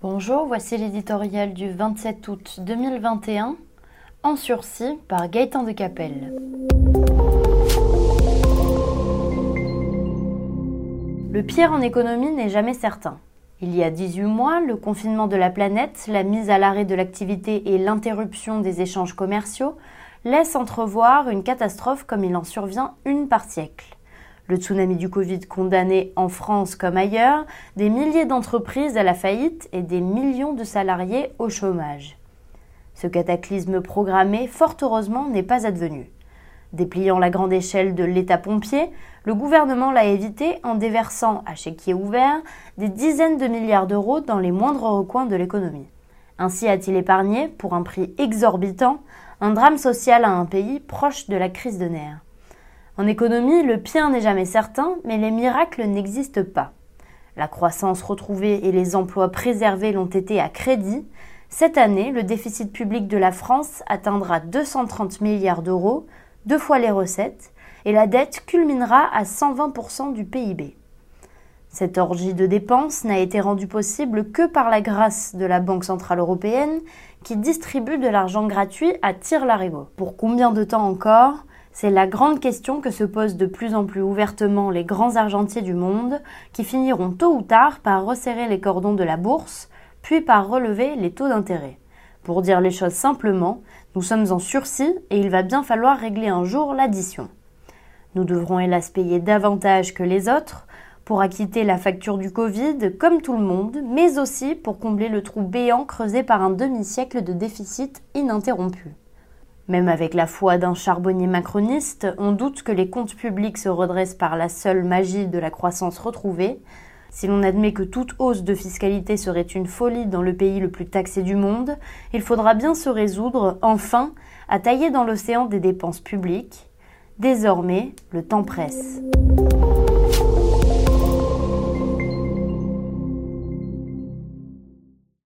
Bonjour, voici l'éditorial du 27 août 2021, en sursis par Gaëtan de Capelle. Le pire en économie n'est jamais certain. Il y a 18 mois, le confinement de la planète, la mise à l'arrêt de l'activité et l'interruption des échanges commerciaux laissent entrevoir une catastrophe comme il en survient une par siècle le tsunami du Covid condamné en France comme ailleurs, des milliers d'entreprises à la faillite et des millions de salariés au chômage. Ce cataclysme programmé, fort heureusement, n'est pas advenu. Dépliant la grande échelle de l'État pompier, le gouvernement l'a évité en déversant à chéquier ouvert des dizaines de milliards d'euros dans les moindres recoins de l'économie. Ainsi a-t-il épargné, pour un prix exorbitant, un drame social à un pays proche de la crise de nerfs. En économie, le pire n'est jamais certain, mais les miracles n'existent pas. La croissance retrouvée et les emplois préservés l'ont été à crédit. Cette année, le déficit public de la France atteindra 230 milliards d'euros, deux fois les recettes, et la dette culminera à 120% du PIB. Cette orgie de dépenses n'a été rendue possible que par la grâce de la Banque centrale européenne qui distribue de l'argent gratuit à tire-larigot. Pour combien de temps encore? C'est la grande question que se posent de plus en plus ouvertement les grands argentiers du monde, qui finiront tôt ou tard par resserrer les cordons de la bourse, puis par relever les taux d'intérêt. Pour dire les choses simplement, nous sommes en sursis et il va bien falloir régler un jour l'addition. Nous devrons hélas payer davantage que les autres pour acquitter la facture du Covid comme tout le monde, mais aussi pour combler le trou béant creusé par un demi-siècle de déficit ininterrompu. Même avec la foi d'un charbonnier macroniste, on doute que les comptes publics se redressent par la seule magie de la croissance retrouvée. Si l'on admet que toute hausse de fiscalité serait une folie dans le pays le plus taxé du monde, il faudra bien se résoudre, enfin, à tailler dans l'océan des dépenses publiques. Désormais, le temps presse.